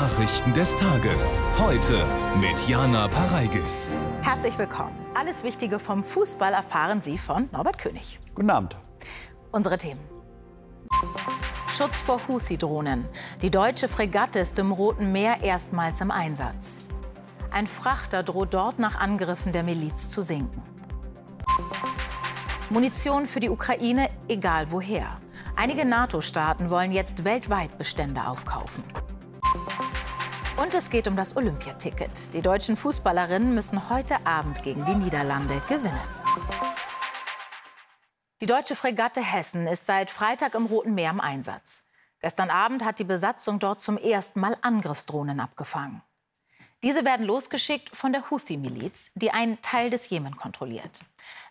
Nachrichten des Tages. Heute mit Jana Pareigis. Herzlich willkommen. Alles Wichtige vom Fußball erfahren Sie von Norbert König. Guten Abend. Unsere Themen. Schutz vor Houthi-Drohnen. Die deutsche Fregatte ist im Roten Meer erstmals im Einsatz. Ein Frachter droht dort nach Angriffen der Miliz zu sinken. Munition für die Ukraine, egal woher. Einige NATO-Staaten wollen jetzt weltweit Bestände aufkaufen. Und es geht um das Olympiaticket. Die deutschen Fußballerinnen müssen heute Abend gegen die Niederlande gewinnen. Die deutsche Fregatte Hessen ist seit Freitag im Roten Meer im Einsatz. Gestern Abend hat die Besatzung dort zum ersten Mal Angriffsdrohnen abgefangen. Diese werden losgeschickt von der Houthi-Miliz, die einen Teil des Jemen kontrolliert.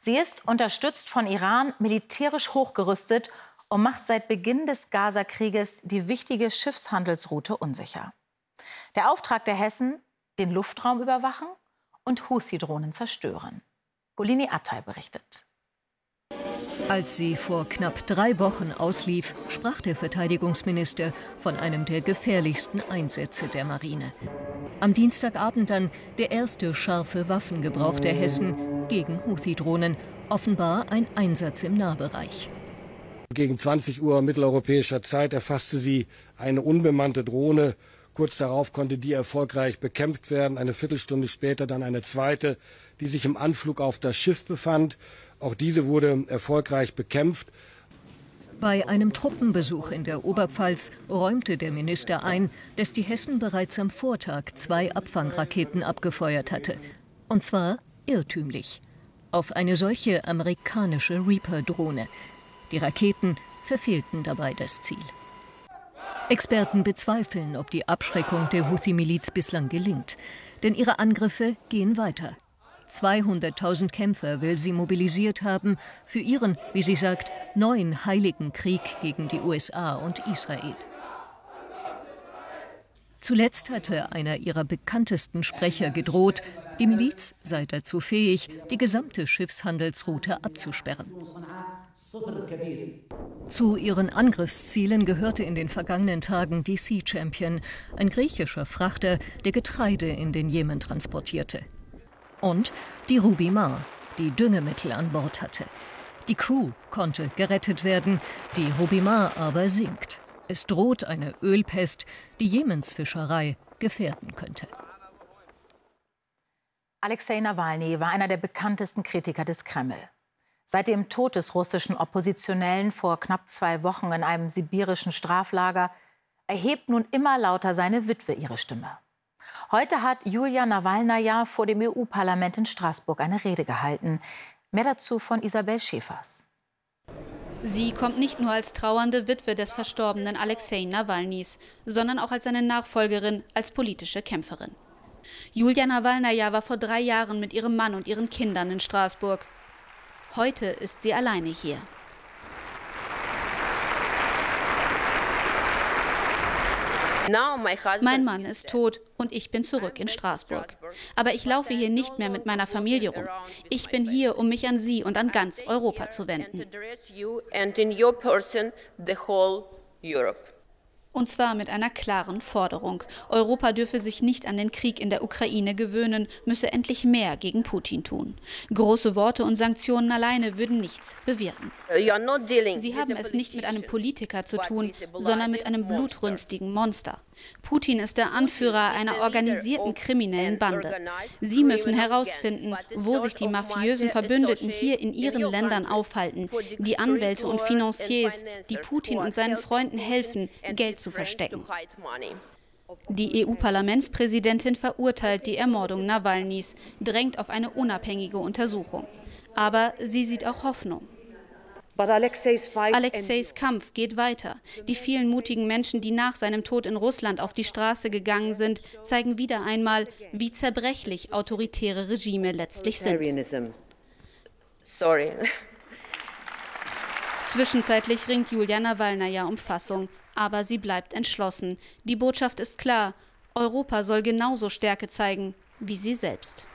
Sie ist, unterstützt von Iran, militärisch hochgerüstet und macht seit Beginn des Gaza-Krieges die wichtige Schiffshandelsroute unsicher. Der Auftrag der Hessen, den Luftraum überwachen und Houthi-Drohnen zerstören. Golini Attay berichtet. Als sie vor knapp drei Wochen auslief, sprach der Verteidigungsminister von einem der gefährlichsten Einsätze der Marine. Am Dienstagabend dann der erste scharfe Waffengebrauch der Hessen gegen Houthi-Drohnen, offenbar ein Einsatz im Nahbereich. Gegen 20 Uhr mitteleuropäischer Zeit erfasste sie eine unbemannte Drohne. Kurz darauf konnte die erfolgreich bekämpft werden. Eine Viertelstunde später dann eine zweite, die sich im Anflug auf das Schiff befand. Auch diese wurde erfolgreich bekämpft. Bei einem Truppenbesuch in der Oberpfalz räumte der Minister ein, dass die Hessen bereits am Vortag zwei Abfangraketen abgefeuert hatte. Und zwar irrtümlich. Auf eine solche amerikanische Reaper-Drohne. Die Raketen verfehlten dabei das Ziel. Experten bezweifeln, ob die Abschreckung der Houthi-Miliz bislang gelingt. Denn ihre Angriffe gehen weiter. 200.000 Kämpfer will sie mobilisiert haben für ihren, wie sie sagt, neuen heiligen Krieg gegen die USA und Israel. Zuletzt hatte einer ihrer bekanntesten Sprecher gedroht, die Miliz sei dazu fähig, die gesamte Schiffshandelsroute abzusperren. Zu ihren Angriffszielen gehörte in den vergangenen Tagen die Sea Champion, ein griechischer Frachter, der Getreide in den Jemen transportierte. Und die Ruby Mar, die Düngemittel an Bord hatte. Die Crew konnte gerettet werden, die Ruby Mar aber sinkt. Es droht eine Ölpest, die Jemens Fischerei gefährden könnte. Alexei Nawalny war einer der bekanntesten Kritiker des Kreml. Seit dem Tod des russischen Oppositionellen vor knapp zwei Wochen in einem sibirischen Straflager erhebt nun immer lauter seine Witwe ihre Stimme. Heute hat Julia Nawalnaja vor dem EU-Parlament in Straßburg eine Rede gehalten. Mehr dazu von Isabel Schäfers. Sie kommt nicht nur als trauernde Witwe des verstorbenen Alexei Nawalnys, sondern auch als seine Nachfolgerin, als politische Kämpferin. Julia Nawalnaja war vor drei Jahren mit ihrem Mann und ihren Kindern in Straßburg. Heute ist sie alleine hier. Mein Mann ist tot und ich bin zurück in Straßburg. Aber ich laufe hier nicht mehr mit meiner Familie rum. Ich bin hier, um mich an Sie und an ganz Europa zu wenden. Und zwar mit einer klaren Forderung. Europa dürfe sich nicht an den Krieg in der Ukraine gewöhnen, müsse endlich mehr gegen Putin tun. Große Worte und Sanktionen alleine würden nichts bewirken. Sie haben es nicht mit einem Politiker zu tun, sondern mit einem blutrünstigen Monster. Putin ist der Anführer einer organisierten kriminellen Bande. Sie müssen herausfinden, wo sich die mafiösen Verbündeten hier in ihren Ländern aufhalten, die Anwälte und Financiers, die Putin und seinen Freunden helfen, Geld zu verstecken. Die EU-Parlamentspräsidentin verurteilt die Ermordung Nawalnys, drängt auf eine unabhängige Untersuchung. Aber sie sieht auch Hoffnung. Alexeis Kampf geht weiter. Die vielen mutigen Menschen, die nach seinem Tod in Russland auf die Straße gegangen sind, zeigen wieder einmal, wie zerbrechlich autoritäre Regime letztlich sind. Sorry. Zwischenzeitlich ringt Julia Nawalnaja um Fassung aber sie bleibt entschlossen. Die Botschaft ist klar, Europa soll genauso Stärke zeigen wie sie selbst.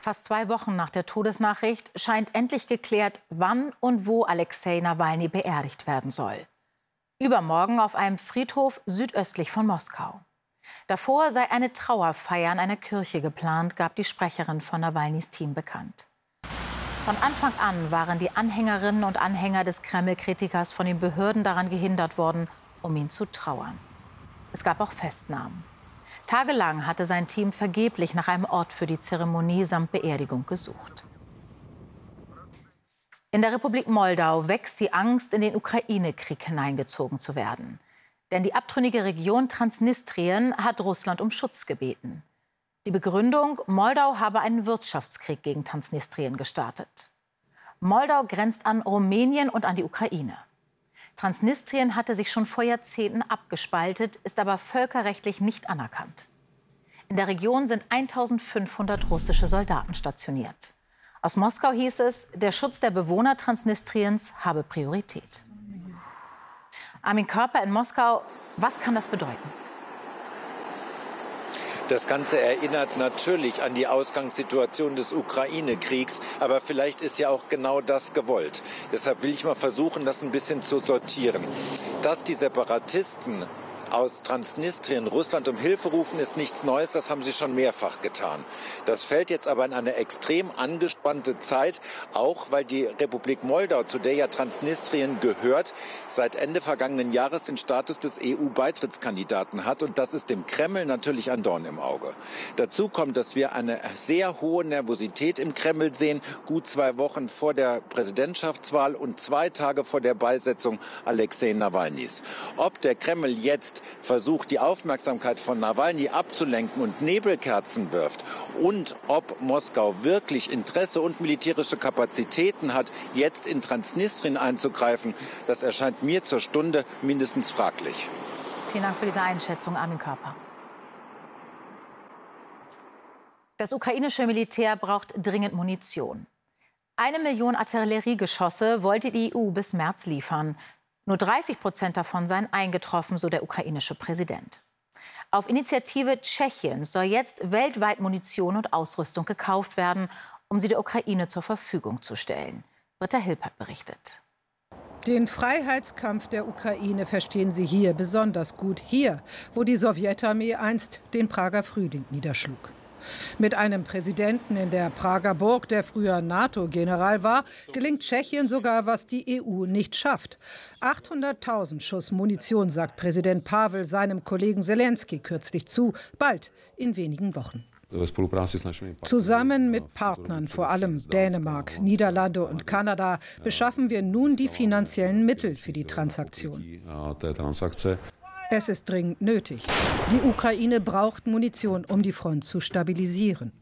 Fast zwei Wochen nach der Todesnachricht scheint endlich geklärt, wann und wo Alexei Nawalny beerdigt werden soll. Übermorgen auf einem Friedhof südöstlich von Moskau. Davor sei eine Trauerfeier in einer Kirche geplant, gab die Sprecherin von Nawalnys Team bekannt. Von Anfang an waren die Anhängerinnen und Anhänger des Kreml-Kritikers von den Behörden daran gehindert worden, um ihn zu trauern. Es gab auch Festnahmen. Tagelang hatte sein Team vergeblich nach einem Ort für die Zeremonie samt Beerdigung gesucht. In der Republik Moldau wächst die Angst, in den Ukraine-Krieg hineingezogen zu werden. Denn die abtrünnige Region Transnistrien hat Russland um Schutz gebeten. Die Begründung, Moldau habe einen Wirtschaftskrieg gegen Transnistrien gestartet. Moldau grenzt an Rumänien und an die Ukraine. Transnistrien hatte sich schon vor Jahrzehnten abgespaltet, ist aber völkerrechtlich nicht anerkannt. In der Region sind 1500 russische Soldaten stationiert. Aus Moskau hieß es, der Schutz der Bewohner Transnistriens habe Priorität. Armin Körper in Moskau, was kann das bedeuten? Das Ganze erinnert natürlich an die Ausgangssituation des Ukraine-Kriegs, aber vielleicht ist ja auch genau das gewollt. Deshalb will ich mal versuchen, das ein bisschen zu sortieren. Dass die Separatisten aus Transnistrien Russland um Hilfe rufen, ist nichts Neues. Das haben sie schon mehrfach getan. Das fällt jetzt aber in eine extrem angespannte Zeit, auch weil die Republik Moldau, zu der ja Transnistrien gehört, seit Ende vergangenen Jahres den Status des EU-Beitrittskandidaten hat. Und das ist dem Kreml natürlich ein Dorn im Auge. Dazu kommt, dass wir eine sehr hohe Nervosität im Kreml sehen, gut zwei Wochen vor der Präsidentschaftswahl und zwei Tage vor der Beisetzung Alexei Nawalnys. Ob der Kreml jetzt versucht, die Aufmerksamkeit von Nawalny abzulenken und Nebelkerzen wirft und ob Moskau wirklich Interesse und militärische Kapazitäten hat, jetzt in Transnistrien einzugreifen, das erscheint mir zur Stunde mindestens fraglich. Vielen Dank für diese Einschätzung, Armin Körper. Das ukrainische Militär braucht dringend Munition. Eine Million Artilleriegeschosse wollte die EU bis März liefern. Nur 30 Prozent davon seien eingetroffen, so der ukrainische Präsident. Auf Initiative Tschechiens soll jetzt weltweit Munition und Ausrüstung gekauft werden, um sie der Ukraine zur Verfügung zu stellen. Britta Hilpert berichtet. Den Freiheitskampf der Ukraine verstehen sie hier besonders gut. Hier, wo die Sowjetarmee einst den Prager Frühling niederschlug. Mit einem Präsidenten in der Prager Burg, der früher NATO-General war, gelingt Tschechien sogar, was die EU nicht schafft. 800.000 Schuss Munition, sagt Präsident Pavel seinem Kollegen Zelensky kürzlich zu, bald in wenigen Wochen. Zusammen mit Partnern, vor allem Dänemark, Niederlande und Kanada, beschaffen wir nun die finanziellen Mittel für die Transaktion. Es ist dringend nötig. Die Ukraine braucht Munition, um die Front zu stabilisieren.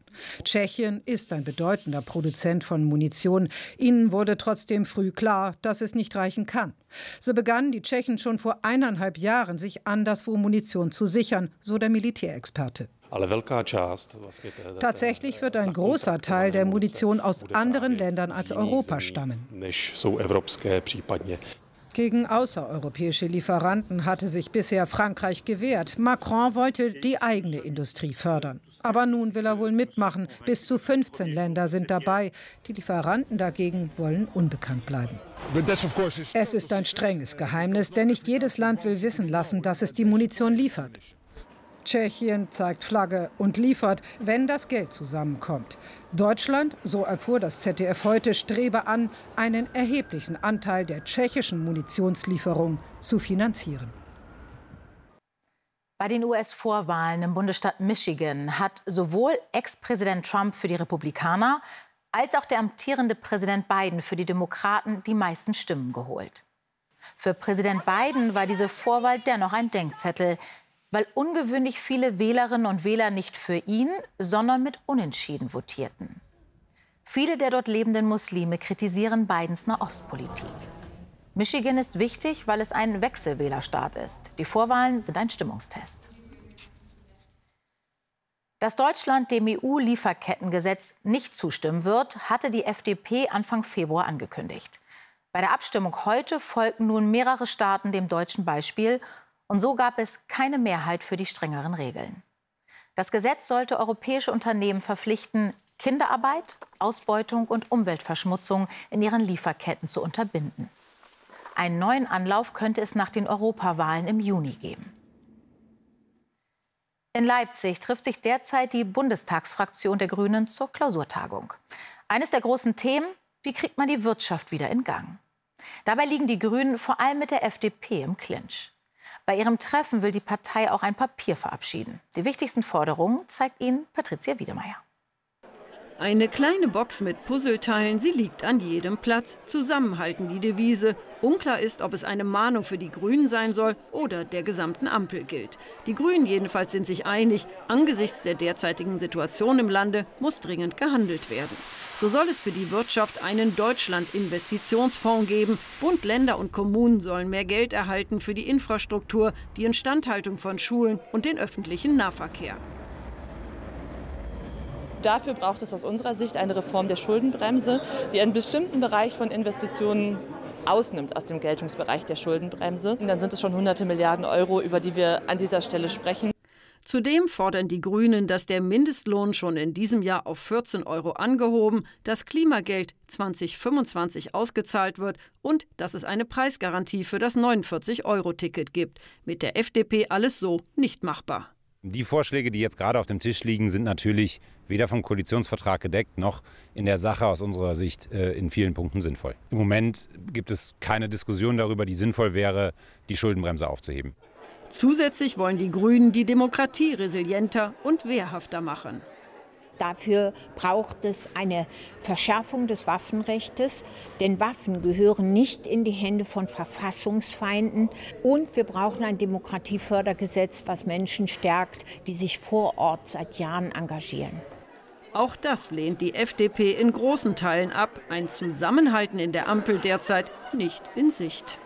Tschechien ist ein bedeutender Produzent von Munition. Ihnen wurde trotzdem früh klar, dass es nicht reichen kann. So begannen die Tschechen schon vor eineinhalb Jahren, sich anderswo Munition zu sichern, so der Militärexperte. Tatsächlich wird ein großer Teil der Munition aus anderen Ländern als Europa stammen. Gegen außereuropäische Lieferanten hatte sich bisher Frankreich gewehrt. Macron wollte die eigene Industrie fördern. Aber nun will er wohl mitmachen. Bis zu 15 Länder sind dabei. Die Lieferanten dagegen wollen unbekannt bleiben. Es ist ein strenges Geheimnis, denn nicht jedes Land will wissen lassen, dass es die Munition liefert. Tschechien zeigt Flagge und liefert, wenn das Geld zusammenkommt. Deutschland, so erfuhr das ZDF heute, strebe an, einen erheblichen Anteil der tschechischen Munitionslieferung zu finanzieren. Bei den US-Vorwahlen im Bundesstaat Michigan hat sowohl Ex-Präsident Trump für die Republikaner als auch der amtierende Präsident Biden für die Demokraten die meisten Stimmen geholt. Für Präsident Biden war diese Vorwahl dennoch ein Denkzettel, weil ungewöhnlich viele Wählerinnen und Wähler nicht für ihn, sondern mit Unentschieden votierten. Viele der dort lebenden Muslime kritisieren Bidens Nahostpolitik. Michigan ist wichtig, weil es ein Wechselwählerstaat ist. Die Vorwahlen sind ein Stimmungstest. Dass Deutschland dem EU-Lieferkettengesetz nicht zustimmen wird, hatte die FDP Anfang Februar angekündigt. Bei der Abstimmung heute folgten nun mehrere Staaten dem deutschen Beispiel und so gab es keine Mehrheit für die strengeren Regeln. Das Gesetz sollte europäische Unternehmen verpflichten, Kinderarbeit, Ausbeutung und Umweltverschmutzung in ihren Lieferketten zu unterbinden. Einen neuen Anlauf könnte es nach den Europawahlen im Juni geben. In Leipzig trifft sich derzeit die Bundestagsfraktion der Grünen zur Klausurtagung. Eines der großen Themen, wie kriegt man die Wirtschaft wieder in Gang? Dabei liegen die Grünen vor allem mit der FDP im Clinch. Bei ihrem Treffen will die Partei auch ein Papier verabschieden. Die wichtigsten Forderungen zeigt Ihnen Patricia Wiedemeyer. Eine kleine Box mit Puzzleteilen, sie liegt an jedem Platz. Zusammenhalten die Devise. Unklar ist, ob es eine Mahnung für die Grünen sein soll oder der gesamten Ampel gilt. Die Grünen jedenfalls sind sich einig, angesichts der derzeitigen Situation im Lande muss dringend gehandelt werden. So soll es für die Wirtschaft einen Deutschland-Investitionsfonds geben. Bund, Länder und Kommunen sollen mehr Geld erhalten für die Infrastruktur, die Instandhaltung von Schulen und den öffentlichen Nahverkehr. Dafür braucht es aus unserer Sicht eine Reform der Schuldenbremse, die einen bestimmten Bereich von Investitionen ausnimmt aus dem Geltungsbereich der Schuldenbremse. Und dann sind es schon hunderte Milliarden Euro, über die wir an dieser Stelle sprechen. Zudem fordern die Grünen, dass der Mindestlohn schon in diesem Jahr auf 14 Euro angehoben, das Klimageld 2025 ausgezahlt wird und dass es eine Preisgarantie für das 49-Euro-Ticket gibt. Mit der FDP alles so nicht machbar. Die Vorschläge, die jetzt gerade auf dem Tisch liegen, sind natürlich weder vom Koalitionsvertrag gedeckt noch in der Sache aus unserer Sicht äh, in vielen Punkten sinnvoll. Im Moment gibt es keine Diskussion darüber, die sinnvoll wäre, die Schuldenbremse aufzuheben. Zusätzlich wollen die Grünen die Demokratie resilienter und wehrhafter machen. Dafür braucht es eine Verschärfung des Waffenrechts, denn Waffen gehören nicht in die Hände von Verfassungsfeinden. Und wir brauchen ein Demokratiefördergesetz, was Menschen stärkt, die sich vor Ort seit Jahren engagieren. Auch das lehnt die FDP in großen Teilen ab. Ein Zusammenhalten in der Ampel derzeit nicht in Sicht.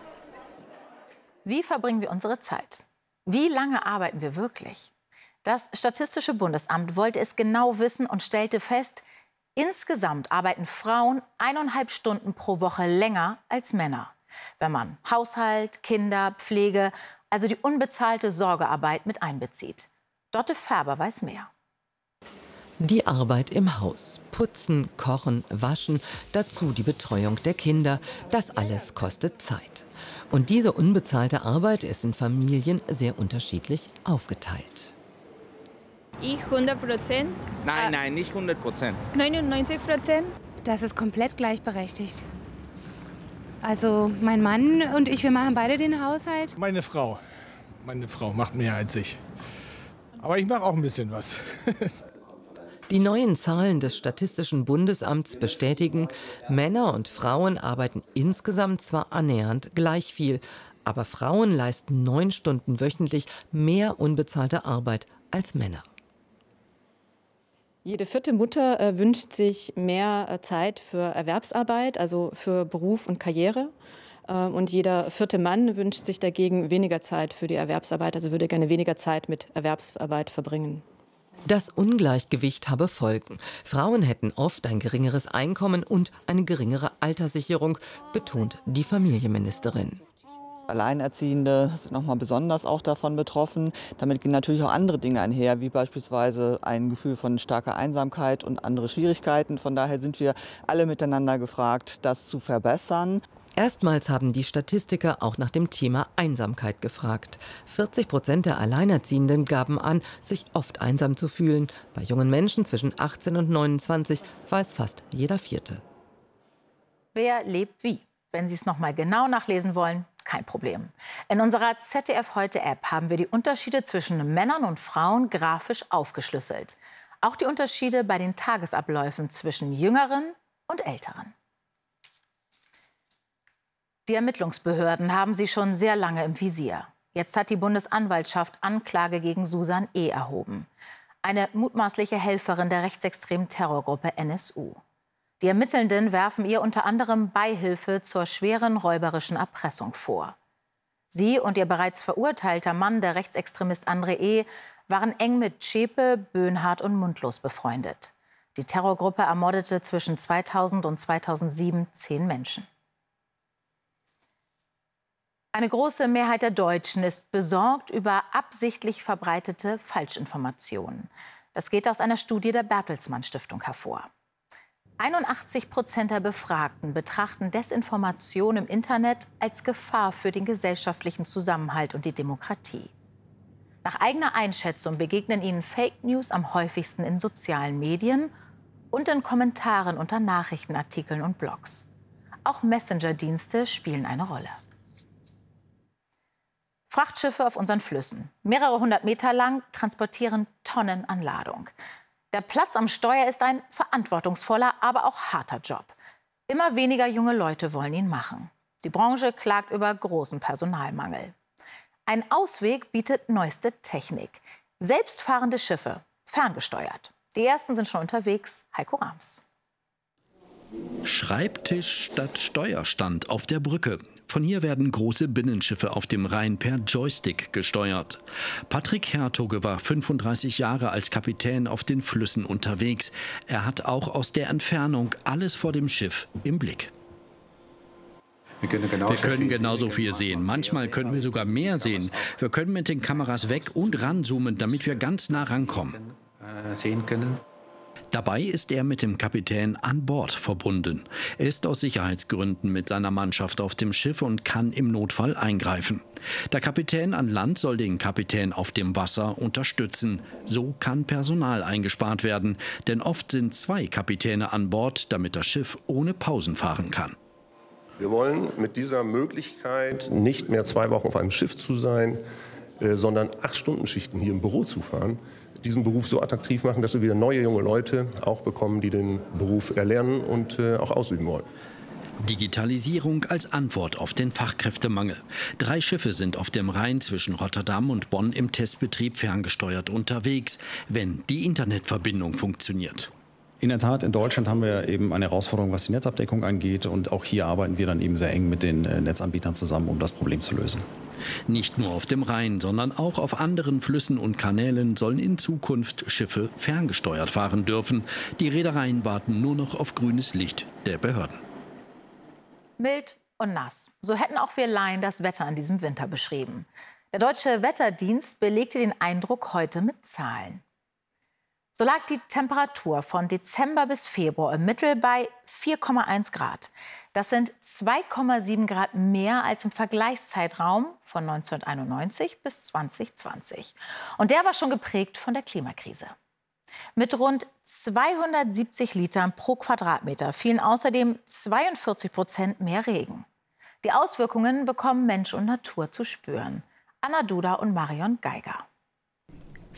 Wie verbringen wir unsere Zeit? Wie lange arbeiten wir wirklich? Das Statistische Bundesamt wollte es genau wissen und stellte fest, insgesamt arbeiten Frauen eineinhalb Stunden pro Woche länger als Männer. Wenn man Haushalt, Kinder, Pflege, also die unbezahlte Sorgearbeit mit einbezieht. Dotte Färber weiß mehr. Die Arbeit im Haus. Putzen, kochen, waschen, dazu die Betreuung der Kinder. Das alles kostet Zeit. Und diese unbezahlte Arbeit ist in Familien sehr unterschiedlich aufgeteilt. Ich 100 Prozent. Nein, nein, nicht 100 Prozent. 99 Prozent. Das ist komplett gleichberechtigt. Also mein Mann und ich, wir machen beide den Haushalt. Meine Frau. Meine Frau macht mehr als ich. Aber ich mache auch ein bisschen was. Die neuen Zahlen des Statistischen Bundesamts bestätigen, Männer und Frauen arbeiten insgesamt zwar annähernd gleich viel, aber Frauen leisten neun Stunden wöchentlich mehr unbezahlte Arbeit als Männer. Jede vierte Mutter äh, wünscht sich mehr äh, Zeit für Erwerbsarbeit, also für Beruf und Karriere. Äh, und jeder vierte Mann wünscht sich dagegen weniger Zeit für die Erwerbsarbeit, also würde gerne weniger Zeit mit Erwerbsarbeit verbringen. Das Ungleichgewicht habe Folgen. Frauen hätten oft ein geringeres Einkommen und eine geringere Alterssicherung, betont die Familienministerin. Alleinerziehende sind nochmal besonders auch davon betroffen. Damit gehen natürlich auch andere Dinge einher, wie beispielsweise ein Gefühl von starker Einsamkeit und andere Schwierigkeiten. Von daher sind wir alle miteinander gefragt, das zu verbessern. Erstmals haben die Statistiker auch nach dem Thema Einsamkeit gefragt. 40 Prozent der Alleinerziehenden gaben an, sich oft einsam zu fühlen. Bei jungen Menschen zwischen 18 und 29 war es fast jeder Vierte. Wer lebt wie? Wenn Sie es noch mal genau nachlesen wollen, kein Problem. In unserer ZDF Heute App haben wir die Unterschiede zwischen Männern und Frauen grafisch aufgeschlüsselt. Auch die Unterschiede bei den Tagesabläufen zwischen Jüngeren und Älteren. Die Ermittlungsbehörden haben sie schon sehr lange im Visier. Jetzt hat die Bundesanwaltschaft Anklage gegen Susan E. erhoben. Eine mutmaßliche Helferin der rechtsextremen Terrorgruppe NSU. Die Ermittelnden werfen ihr unter anderem Beihilfe zur schweren räuberischen Erpressung vor. Sie und ihr bereits verurteilter Mann, der Rechtsextremist André E., waren eng mit Zschäpe, Böhnhardt und Mundlos befreundet. Die Terrorgruppe ermordete zwischen 2000 und 2007 zehn Menschen. Eine große Mehrheit der Deutschen ist besorgt über absichtlich verbreitete Falschinformationen. Das geht aus einer Studie der Bertelsmann Stiftung hervor. 81 Prozent der Befragten betrachten Desinformation im Internet als Gefahr für den gesellschaftlichen Zusammenhalt und die Demokratie. Nach eigener Einschätzung begegnen ihnen Fake News am häufigsten in sozialen Medien und in Kommentaren unter Nachrichtenartikeln und Blogs. Auch Messenger-Dienste spielen eine Rolle. Frachtschiffe auf unseren Flüssen, mehrere hundert Meter lang, transportieren Tonnen an Ladung. Der Platz am Steuer ist ein verantwortungsvoller, aber auch harter Job. Immer weniger junge Leute wollen ihn machen. Die Branche klagt über großen Personalmangel. Ein Ausweg bietet neueste Technik. Selbstfahrende Schiffe, ferngesteuert. Die ersten sind schon unterwegs. Heiko Rams. Schreibtisch statt Steuerstand auf der Brücke. Von hier werden große Binnenschiffe auf dem Rhein per Joystick gesteuert. Patrick Hertoge war 35 Jahre als Kapitän auf den Flüssen unterwegs. Er hat auch aus der Entfernung alles vor dem Schiff im Blick. Wir können, genauso, wir können genauso viel sehen. Manchmal können wir sogar mehr sehen. Wir können mit den Kameras weg und ranzoomen, damit wir ganz nah rankommen. Äh, sehen können. Dabei ist er mit dem Kapitän an Bord verbunden. Er ist aus Sicherheitsgründen mit seiner Mannschaft auf dem Schiff und kann im Notfall eingreifen. Der Kapitän an Land soll den Kapitän auf dem Wasser unterstützen. So kann Personal eingespart werden, denn oft sind zwei Kapitäne an Bord, damit das Schiff ohne Pausen fahren kann. Wir wollen mit dieser Möglichkeit nicht mehr zwei Wochen auf einem Schiff zu sein, äh, sondern acht Stunden Schichten hier im Büro zu fahren diesen Beruf so attraktiv machen, dass wir wieder neue junge Leute auch bekommen, die den Beruf erlernen und äh, auch ausüben wollen. Digitalisierung als Antwort auf den Fachkräftemangel. Drei Schiffe sind auf dem Rhein zwischen Rotterdam und Bonn im Testbetrieb ferngesteuert unterwegs, wenn die Internetverbindung funktioniert. In der Tat, in Deutschland haben wir eben eine Herausforderung, was die Netzabdeckung angeht. Und auch hier arbeiten wir dann eben sehr eng mit den äh, Netzanbietern zusammen, um das Problem zu lösen. Nicht nur auf dem Rhein, sondern auch auf anderen Flüssen und Kanälen sollen in Zukunft Schiffe ferngesteuert fahren dürfen. Die Reedereien warten nur noch auf grünes Licht der Behörden. Mild und nass. So hätten auch wir Laien das Wetter an diesem Winter beschrieben. Der deutsche Wetterdienst belegte den Eindruck heute mit Zahlen. So lag die Temperatur von Dezember bis Februar im Mittel bei 4,1 Grad. Das sind 2,7 Grad mehr als im Vergleichszeitraum von 1991 bis 2020. Und der war schon geprägt von der Klimakrise. Mit rund 270 Litern pro Quadratmeter fielen außerdem 42 Prozent mehr Regen. Die Auswirkungen bekommen Mensch und Natur zu spüren. Anna Duda und Marion Geiger.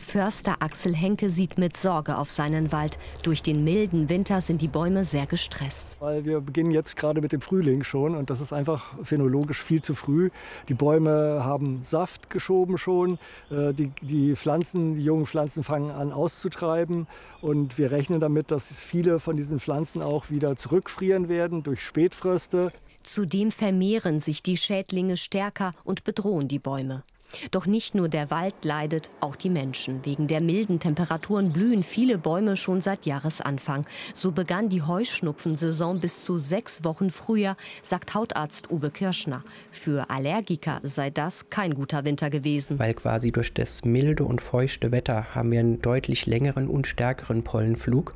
Förster Axel Henke sieht mit Sorge auf seinen Wald. Durch den milden Winter sind die Bäume sehr gestresst. Weil wir beginnen jetzt gerade mit dem Frühling schon und das ist einfach phänologisch viel zu früh. Die Bäume haben Saft geschoben schon. Äh, die, die Pflanzen, die jungen Pflanzen fangen an auszutreiben und wir rechnen damit, dass viele von diesen Pflanzen auch wieder zurückfrieren werden durch Spätfröste. Zudem vermehren sich die Schädlinge stärker und bedrohen die Bäume. Doch nicht nur der Wald leidet, auch die Menschen. Wegen der milden Temperaturen blühen viele Bäume schon seit Jahresanfang. So begann die Heuschnupfensaison bis zu sechs Wochen früher, sagt Hautarzt Uwe Kirschner. Für Allergiker sei das kein guter Winter gewesen. Weil quasi durch das milde und feuchte Wetter haben wir einen deutlich längeren und stärkeren Pollenflug.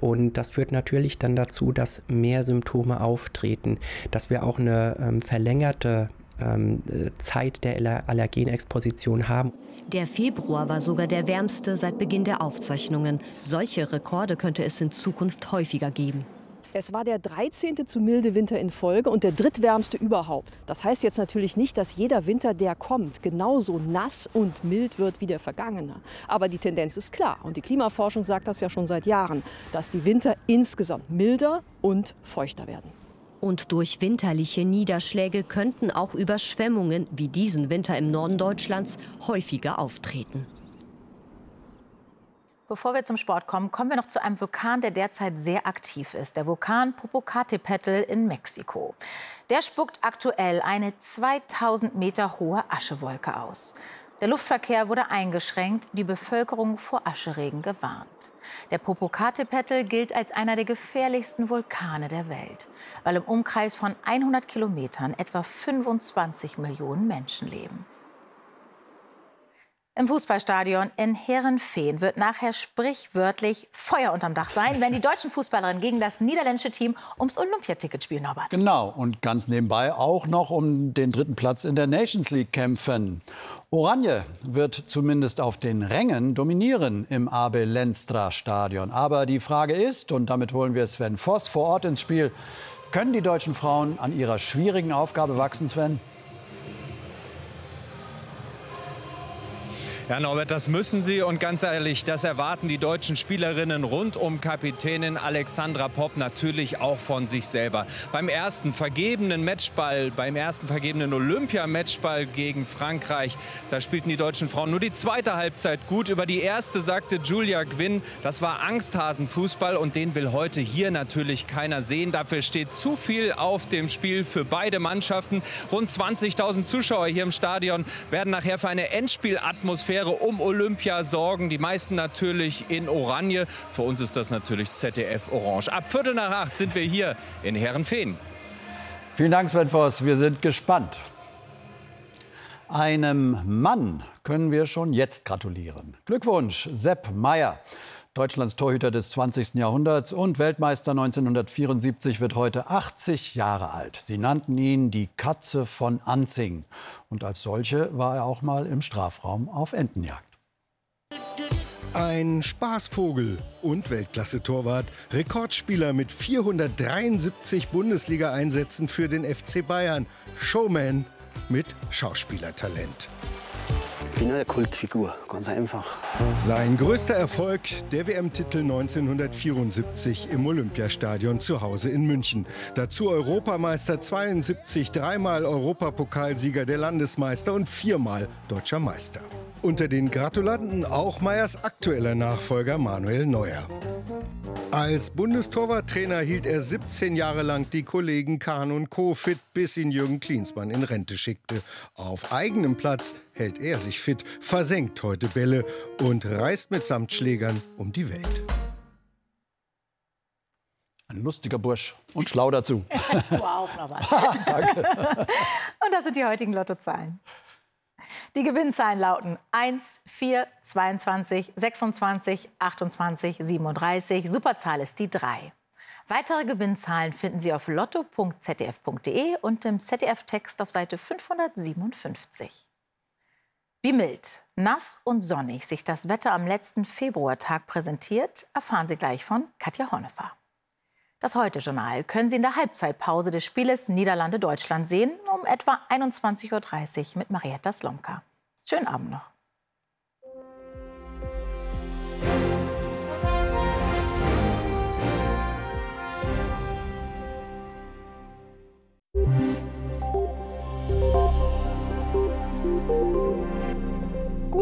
Und das führt natürlich dann dazu, dass mehr Symptome auftreten, dass wir auch eine ähm, verlängerte ähm, Zeit der Allergenexposition haben. Der Februar war sogar der wärmste seit Beginn der Aufzeichnungen. Solche Rekorde könnte es in Zukunft häufiger geben. Es war der 13. zu milde Winter in Folge und der drittwärmste überhaupt. Das heißt jetzt natürlich nicht, dass jeder Winter, der kommt, genauso nass und mild wird wie der vergangene. Aber die Tendenz ist klar und die Klimaforschung sagt das ja schon seit Jahren, dass die Winter insgesamt milder und feuchter werden. Und durch winterliche Niederschläge könnten auch Überschwemmungen wie diesen Winter im Norden Deutschlands häufiger auftreten. Bevor wir zum Sport kommen, kommen wir noch zu einem Vulkan, der derzeit sehr aktiv ist. Der Vulkan Popocatépetl in Mexiko. Der spuckt aktuell eine 2000 Meter hohe Aschewolke aus. Der Luftverkehr wurde eingeschränkt, die Bevölkerung vor Ascheregen gewarnt. Der Popocatépetl gilt als einer der gefährlichsten Vulkane der Welt, weil im Umkreis von 100 Kilometern etwa 25 Millionen Menschen leben. Im Fußballstadion in Herrenfehn wird nachher sprichwörtlich Feuer unterm Dach sein, wenn die deutschen Fußballerinnen gegen das niederländische Team ums Olympiaticket spielen, Norbert. Genau, und ganz nebenbei auch noch um den dritten Platz in der Nations League kämpfen. Oranje wird zumindest auf den Rängen dominieren im Abel Lenstra Stadion. Aber die Frage ist, und damit holen wir Sven Voss vor Ort ins Spiel, können die deutschen Frauen an ihrer schwierigen Aufgabe wachsen, Sven? Ja, Norbert, das müssen sie und ganz ehrlich, das erwarten die deutschen Spielerinnen rund um Kapitänin Alexandra Popp natürlich auch von sich selber. Beim ersten vergebenen Matchball, beim ersten vergebenen Olympia-Matchball gegen Frankreich, da spielten die deutschen Frauen nur die zweite Halbzeit gut. Über die erste sagte Julia Gwynn, das war Angsthasenfußball und den will heute hier natürlich keiner sehen. Dafür steht zu viel auf dem Spiel für beide Mannschaften. Rund 20.000 Zuschauer hier im Stadion werden nachher für eine Endspielatmosphäre Atmosphäre um Olympia sorgen. Die meisten natürlich in Oranje. Für uns ist das natürlich ZDF Orange. Ab Viertel nach acht sind wir hier in Herrenfehn. Vielen Dank, Sven Voss. Wir sind gespannt. Einem Mann können wir schon jetzt gratulieren. Glückwunsch, Sepp Meyer. Deutschlands Torhüter des 20. Jahrhunderts und Weltmeister 1974 wird heute 80 Jahre alt. Sie nannten ihn die Katze von Anzing. Und als solche war er auch mal im Strafraum auf Entenjagd. Ein Spaßvogel und Weltklasse-Torwart, Rekordspieler mit 473 Bundesliga-Einsätzen für den FC Bayern, Showman mit Schauspielertalent. Bin eine Kultfigur, ganz einfach. Sein größter Erfolg, der WM-Titel 1974 im Olympiastadion zu Hause in München. Dazu Europameister 72, dreimal Europapokalsieger der Landesmeister und viermal deutscher Meister. Unter den Gratulanten auch Meyers aktueller Nachfolger Manuel Neuer. Als Bundestorwarttrainer hielt er 17 Jahre lang die Kollegen Kahn und Co. fit, bis ihn Jürgen Klinsmann in Rente schickte. Auf eigenem Platz hält er sich fit, versenkt heute Bälle und reist mit Samtschlägern um die Welt. Ein lustiger Bursch und schlau dazu. wow, Danke. Und das sind die heutigen Lottozahlen. Die Gewinnzahlen lauten 1, 4, 22, 26, 28, 37. Superzahl ist die 3. Weitere Gewinnzahlen finden Sie auf lotto.zdf.de und im ZDF-Text auf Seite 557. Wie mild, nass und sonnig sich das Wetter am letzten Februartag präsentiert, erfahren Sie gleich von Katja Hornefer. Das Heute-Journal können Sie in der Halbzeitpause des Spieles Niederlande-Deutschland sehen, um etwa 21.30 Uhr mit Marietta Slomka. Schönen Abend noch.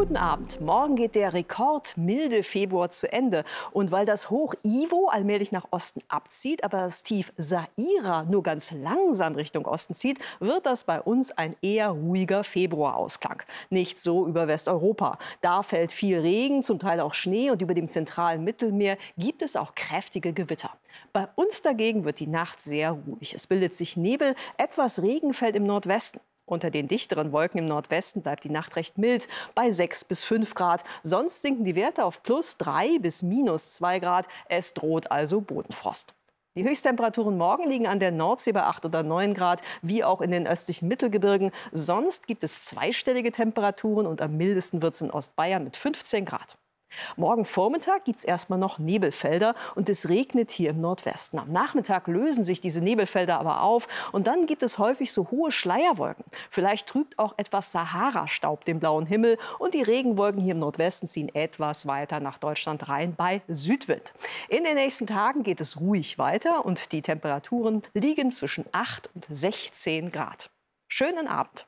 Guten Abend. Morgen geht der rekordmilde Februar zu Ende. Und weil das Hoch Ivo allmählich nach Osten abzieht, aber das Tief Saira nur ganz langsam Richtung Osten zieht, wird das bei uns ein eher ruhiger Februarausklang. Nicht so über Westeuropa. Da fällt viel Regen, zum Teil auch Schnee und über dem zentralen Mittelmeer gibt es auch kräftige Gewitter. Bei uns dagegen wird die Nacht sehr ruhig. Es bildet sich Nebel, etwas Regen fällt im Nordwesten. Unter den dichteren Wolken im Nordwesten bleibt die Nacht recht mild bei 6 bis 5 Grad. Sonst sinken die Werte auf plus 3 bis minus 2 Grad. Es droht also Bodenfrost. Die Höchsttemperaturen morgen liegen an der Nordsee bei 8 oder 9 Grad, wie auch in den östlichen Mittelgebirgen. Sonst gibt es zweistellige Temperaturen und am mildesten wird es in Ostbayern mit 15 Grad. Morgen Vormittag gibt es erstmal noch Nebelfelder und es regnet hier im Nordwesten. Am Nachmittag lösen sich diese Nebelfelder aber auf und dann gibt es häufig so hohe Schleierwolken. Vielleicht trübt auch etwas Sahara-Staub den blauen Himmel und die Regenwolken hier im Nordwesten ziehen etwas weiter nach Deutschland rein bei Südwind. In den nächsten Tagen geht es ruhig weiter und die Temperaturen liegen zwischen 8 und 16 Grad. Schönen Abend.